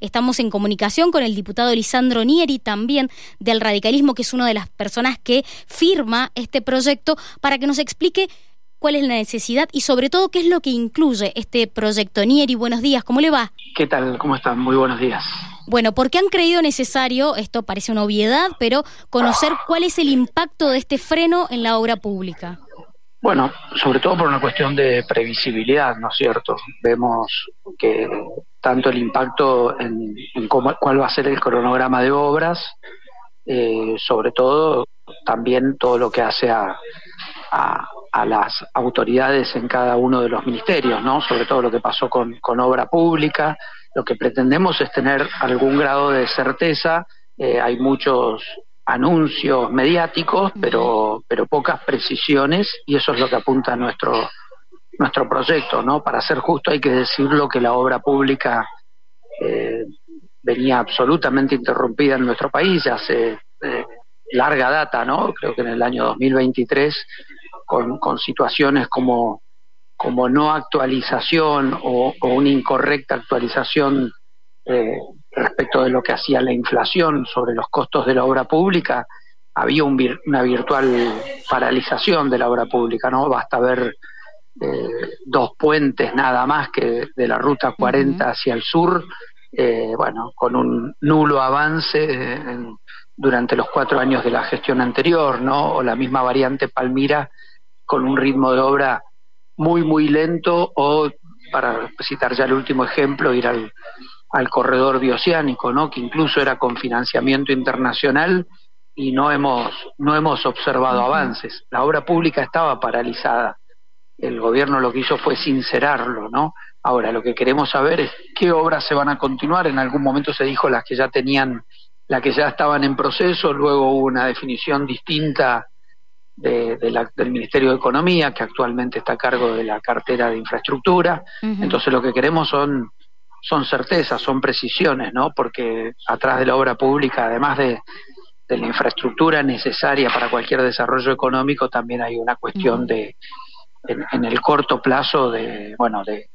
estamos en comunicación con el diputado Lisandro Nieri, también del radicalismo, que es una de las personas que firma este proyecto, para que nos explique cuál es la necesidad y sobre todo qué es lo que incluye este proyecto. Nieri, buenos días, ¿cómo le va? ¿Qué tal? ¿Cómo están? Muy buenos días. Bueno, ¿por qué han creído necesario, esto parece una obviedad, pero conocer cuál es el impacto de este freno en la obra pública? Bueno, sobre todo por una cuestión de previsibilidad, ¿no es cierto? Vemos que tanto el impacto en, cómo, cuál va a ser el cronograma de obras, eh, sobre todo también todo lo que hace a, a, las autoridades en cada uno de los ministerios, ¿no? Sobre todo lo que pasó con, con obra pública. Lo que pretendemos es tener algún grado de certeza. Eh, hay muchos anuncios mediáticos, pero, pero pocas precisiones, y eso es lo que apunta nuestro, nuestro proyecto, ¿no? Para ser justo hay que decirlo que la obra pública eh, venía absolutamente interrumpida en nuestro país hace eh, larga data, ¿no? Creo que en el año 2023 con, situaciones como, como no actualización o, una incorrecta actualización eh, respecto de lo que hacía la inflación sobre los costos de la obra pública, había una virtual paralización de la obra pública, ¿no? Basta ver eh, dos puentes nada más que de la ruta 40 hacia el sur, eh, bueno, con un nulo avance durante los cuatro años de la gestión anterior, ¿no? O la misma variante Palmira con un ritmo de obra muy, muy lento o, para citar ya el último ejemplo, ir al, al corredor bioceánico, ¿no? que incluso era con financiamiento internacional y no hemos, no hemos observado avances. La obra pública estaba paralizada. El gobierno lo que hizo fue sincerarlo, ¿no? Ahora, lo que queremos saber es qué obras se van a continuar. En algún momento se dijo las que ya tenían, las que ya estaban en proceso, luego hubo una definición distinta de, del Ministerio de Economía, que actualmente está a cargo de la cartera de infraestructura. Entonces lo que queremos son, son certezas, son precisiones, ¿no? Porque atrás de la obra pública, además de, de la infraestructura necesaria para cualquier desarrollo económico, también hay una cuestión de, en, en, el corto plazo, de, bueno, de,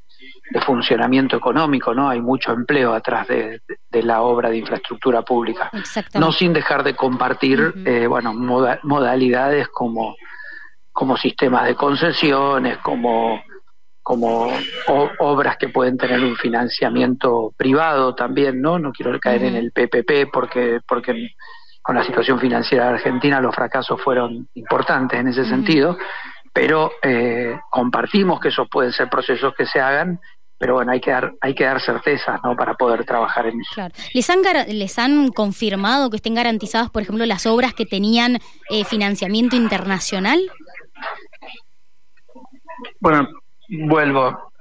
de funcionamiento económico, ¿no? Hay mucho empleo atrás de, la obra de infraestructura pública. No sin dejar de compartir, eh, bueno, modalidades como, como sistemas de concesiones, como, como obras que pueden tener un financiamiento privado también, ¿no? No quiero caer en el PPP porque, porque con la situación financiera de Argentina los fracasos fueron importantes en ese sentido pero eh, compartimos que esos pueden ser procesos que se hagan pero bueno, hay que dar, hay que dar certezas ¿no? para poder trabajar en eso. Claro. ¿Les, han, ¿Les han confirmado que estén garantizadas, por ejemplo, las obras que tenían eh, financiamiento internacional? Bueno, vuelvo.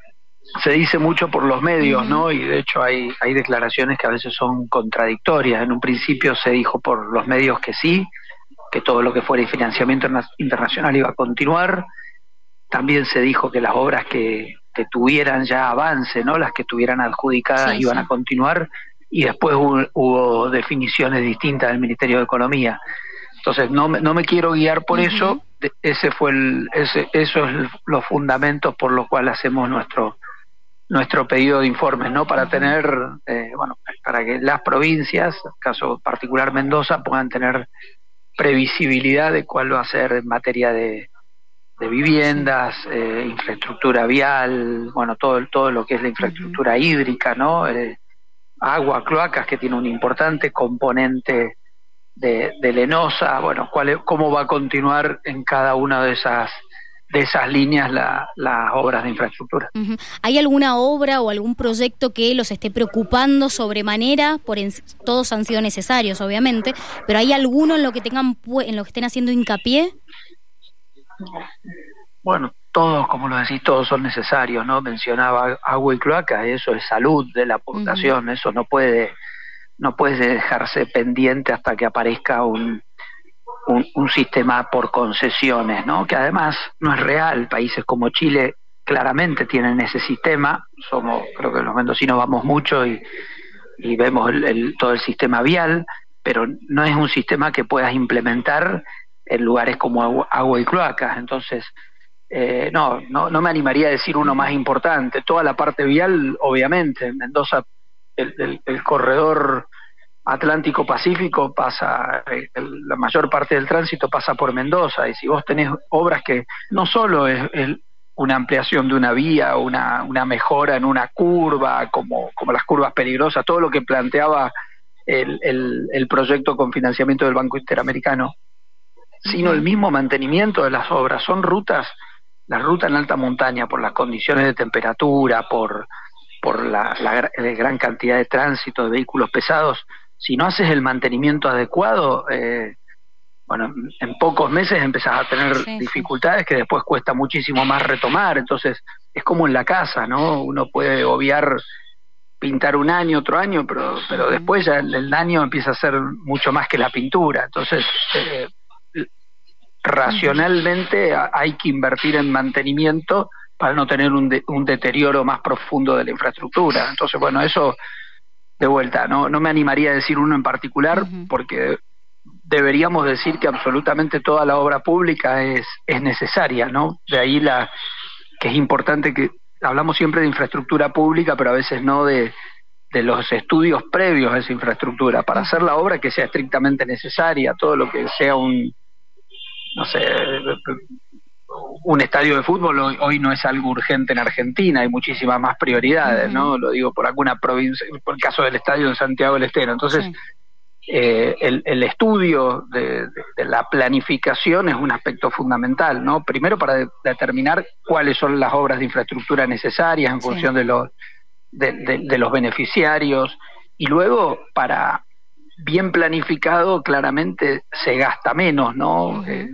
Se dice mucho por los medios, ¿no? Y de hecho hay, hay declaraciones que a veces son contradictorias. En un principio se dijo por los medios que sí, que todo lo que fuera financiamiento internacional iba a continuar. También se dijo que las obras que, tuvieran ya avance, ¿no? las que tuvieran adjudicadas iban a continuar y después hubo, definiciones distintas del Ministerio de Economía. Entonces no, no me quiero guiar por eso, ese fue el, ese, esos es los fundamentos por los cuales hacemos nuestro nuestro pedido de informes, ¿no? Para tener, eh, bueno, para que las provincias, caso particular Mendoza, puedan tener previsibilidad de cuál va a ser en materia de, de viviendas, eh, infraestructura vial, bueno, todo, todo lo que es la infraestructura hídrica, ¿no? Eh, agua, cloacas, que tiene un importante componente de, de lenosa, bueno, cuál, cómo va a continuar en cada una de esas de esas líneas las obras de infraestructura. ¿Hay alguna obra o algún proyecto que los esté preocupando sobremanera? Por todos han sido necesarios, obviamente, pero ¿hay alguno en lo que tengan en lo que estén haciendo hincapié? Bueno, todos, como lo decís, todos son necesarios, ¿no? Mencionaba agua y cloaca, eso es salud de la población, eso no puede no puede dejarse pendiente hasta que aparezca un un, sistema por concesiones, ¿no? que además no es real. Países como Chile claramente tienen ese sistema. Somos, creo que los mendocinos vamos mucho y, vemos todo el sistema vial, pero no es un sistema que puedas implementar en lugares como agua, y cloacas. Entonces, eh, no, no, no me animaría a decir uno más importante. Toda la parte vial, obviamente, Mendoza el, corredor Atlántico-Pacífico pasa, la mayor parte del tránsito pasa por Mendoza, y si vos tenés obras que no solo es, una ampliación de una vía, una, una mejora en una curva, como, como las curvas peligrosas, todo lo que planteaba el, el, proyecto con financiamiento del Banco Interamericano, sino el mismo mantenimiento de las obras. Son rutas, la ruta en alta montaña, por las condiciones de temperatura, por, por la, la, gran cantidad de tránsito de vehículos pesados, si no haces el mantenimiento adecuado, eh, bueno, en pocos meses empezás a tener dificultades que después cuesta muchísimo más retomar. Entonces, es como en la casa, ¿no? Uno puede obviar pintar un año, otro año, pero, pero después ya el, daño empieza a ser mucho más que la pintura. Entonces, eh, racionalmente hay que invertir en mantenimiento para no tener un, un deterioro más profundo de la infraestructura. Entonces, bueno, eso de vuelta, no, no me animaría a decir uno en particular porque deberíamos decir que absolutamente toda la obra pública es, es necesaria, ¿no? De ahí la que es importante que hablamos siempre de infraestructura pública, pero a veces no de, de los estudios previos a esa infraestructura, para hacer la obra que sea estrictamente necesaria, todo lo que sea un, no sé, un estadio de fútbol hoy, no es algo urgente en Argentina, hay muchísimas más prioridades, ¿no? Lo digo por alguna provincia, por el caso del estadio de Santiago del Estero. Entonces, eh, el, estudio de, la planificación es un aspecto fundamental, ¿no? Primero para determinar cuáles son las obras de infraestructura necesarias en función de los de, los beneficiarios y luego para bien planificado claramente se gasta menos, ¿no? Eh,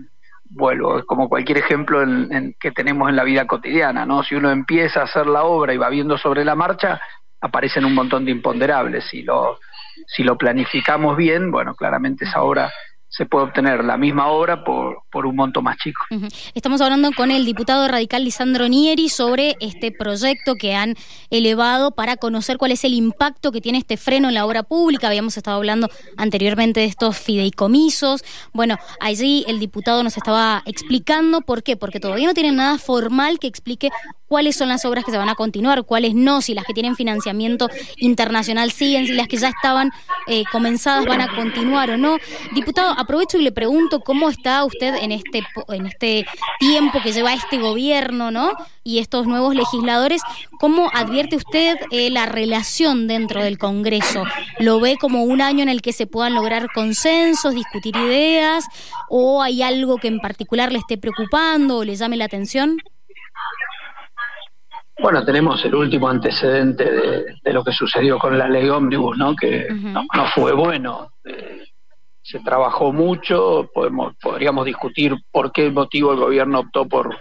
vuelvo, es como cualquier ejemplo en, que tenemos en la vida cotidiana, ¿no? Si uno empieza a hacer la obra y va viendo sobre la marcha, aparecen un montón de imponderables. Si lo, si lo planificamos bien, bueno, claramente esa obra se puede obtener la misma obra por, por un monto más chico. Estamos hablando con el diputado radical Lisandro Nieri sobre este proyecto que han elevado para conocer cuál es el impacto que tiene este freno en la obra pública. Habíamos estado hablando anteriormente de estos fideicomisos. Bueno, allí el diputado nos estaba explicando por qué, porque todavía no tienen nada formal que explique cuáles son las obras que se van a continuar, cuáles no, si las que tienen financiamiento internacional siguen, si las que ya estaban eh, comenzadas van a continuar o no. Diputado, aprovecho y le pregunto cómo está usted en este, en este tiempo que lleva este gobierno, ¿no? Y estos nuevos legisladores, ¿cómo advierte usted eh, la relación dentro del Congreso? ¿Lo ve como un año en el que se puedan lograr consensos, discutir ideas, o hay algo que en particular le esté preocupando o le llame la atención? Bueno, tenemos el último antecedente de, lo que sucedió con la ley ómnibus, ¿no? Que no, fue bueno. Eh, se trabajó mucho, podemos, podríamos discutir por qué motivo el gobierno optó por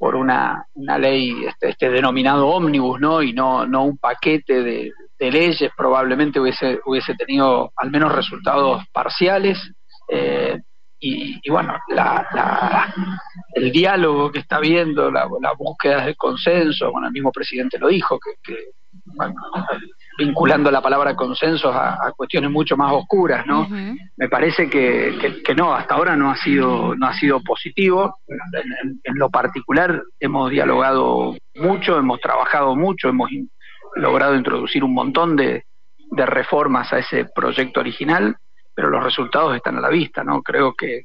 por una, una ley este, este denominado ómnibus, ¿no? Y no, no un paquete de, leyes, probablemente hubiese, hubiese tenido al menos resultados parciales. Eh, y, bueno, la, el diálogo que está habiendo, la, búsqueda de consenso, bueno, el mismo presidente lo dijo, que, vinculando la palabra consenso a, cuestiones mucho más oscuras, ¿no? Me parece que, que, no, hasta ahora no ha sido, no ha sido positivo. En, lo particular hemos dialogado mucho, hemos trabajado mucho, hemos logrado introducir un montón de, de reformas a ese proyecto original pero los resultados están a la vista, ¿no? Creo que,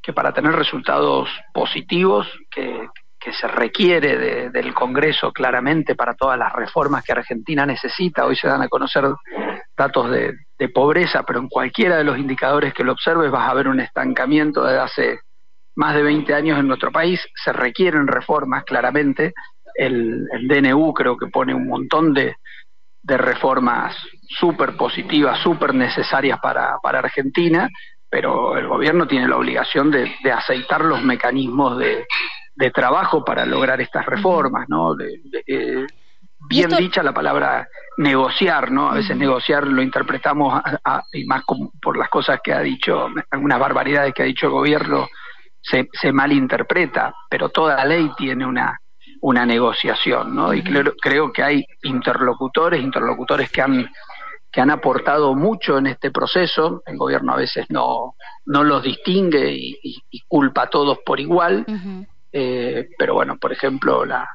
que para tener resultados positivos, que, se requiere del Congreso claramente para todas las reformas que Argentina necesita, hoy se dan a conocer datos de, de pobreza, pero en cualquiera de los indicadores que lo observes vas a ver un estancamiento desde hace más de 20 años en nuestro país, se requieren reformas claramente, el, el DNU creo que pone un montón de, de reformas súper positivas, súper necesarias para, para Argentina, pero el gobierno tiene la obligación de, aceitar los mecanismos de, de, trabajo para lograr estas reformas, ¿no? Eh, bien dicha la palabra negociar, ¿no? A veces negociar lo interpretamos y más por las cosas que ha dicho, algunas barbaridades que ha dicho el gobierno, se, se malinterpreta, pero toda ley tiene una, una negociación, ¿no? Y creo, creo que hay interlocutores, interlocutores que han que han aportado mucho en este proceso. El gobierno a veces no, no los distingue y, culpa a todos por igual. Eh, pero bueno, por ejemplo, la,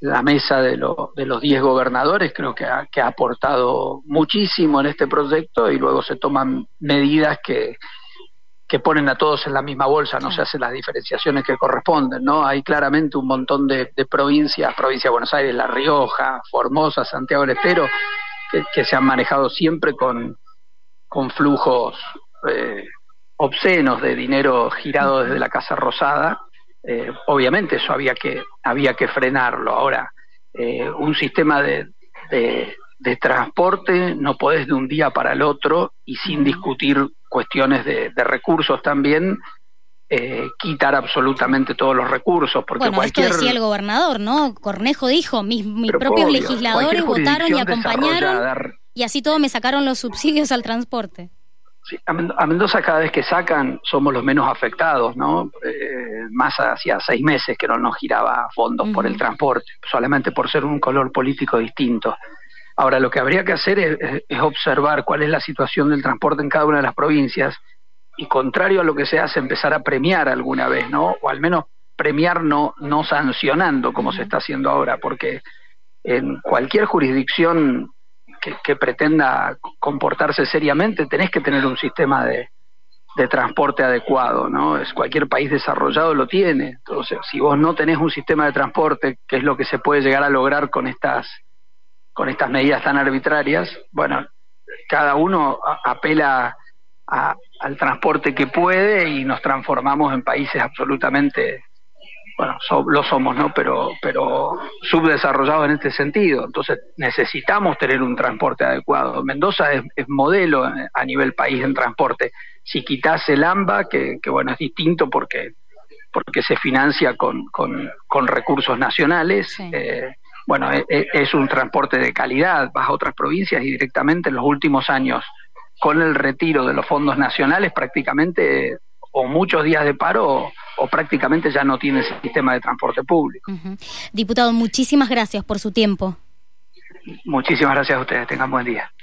la mesa de, de los 10 gobernadores creo que ha, que ha aportado muchísimo en este proyecto y luego se toman medidas que, que ponen a todos en la misma bolsa, no se hacen las diferenciaciones que corresponden, ¿no? Hay claramente un montón de, provincias, provincia de Buenos Aires, La Rioja, Formosa, Santiago del Estero, que, se han manejado siempre con, con flujos eh, obscenos de dinero girado desde la Casa Rosada. Eh, obviamente eso había que, había que frenarlo. Ahora, eh, un sistema de, de, transporte no podés de un día para el otro y sin discutir cuestiones de, recursos también, eh, quitar absolutamente todos los recursos. Porque bueno, esto decía el gobernador, ¿no? Cornejo dijo, mis, mis propios legisladores votaron y acompañaron y así todo me sacaron los subsidios al transporte. Sí, a Mendoza cada vez que sacan somos los menos afectados, ¿no? Eh, más hacia seis meses que no nos giraba fondos por el transporte, solamente por ser un color político distinto. Ahora, lo que habría que hacer es, observar cuál es la situación del transporte en cada una de las provincias y, contrario a lo que se hace, empezar a premiar alguna vez, ¿no? O al menos premiar no, no sancionando como se está haciendo ahora, porque en cualquier jurisdicción que, pretenda comportarse seriamente tenés que tener un sistema de, de transporte adecuado, ¿no? Es cualquier país desarrollado lo tiene. Entonces, si vos no tenés un sistema de transporte, que es lo que se puede llegar a lograr con estas con estas medidas tan arbitrarias, bueno, cada uno apela al transporte que puede y nos transformamos en países absolutamente, bueno, lo somos, ¿no? Pero, pero subdesarrollados en este sentido. Entonces necesitamos tener un transporte adecuado. Mendoza es, modelo a nivel país en transporte. Si quitas el AMBA, que, bueno, es distinto porque porque se financia con, con, recursos nacionales, eh, bueno, e, e, es, un transporte de calidad, vas a otras provincias y directamente en los últimos años, con el retiro de los fondos nacionales, prácticamente o muchos días de paro o, prácticamente ya no tiene sistema de transporte público. Diputado, muchísimas gracias por su tiempo. Muchísimas gracias a ustedes, tengan buen día.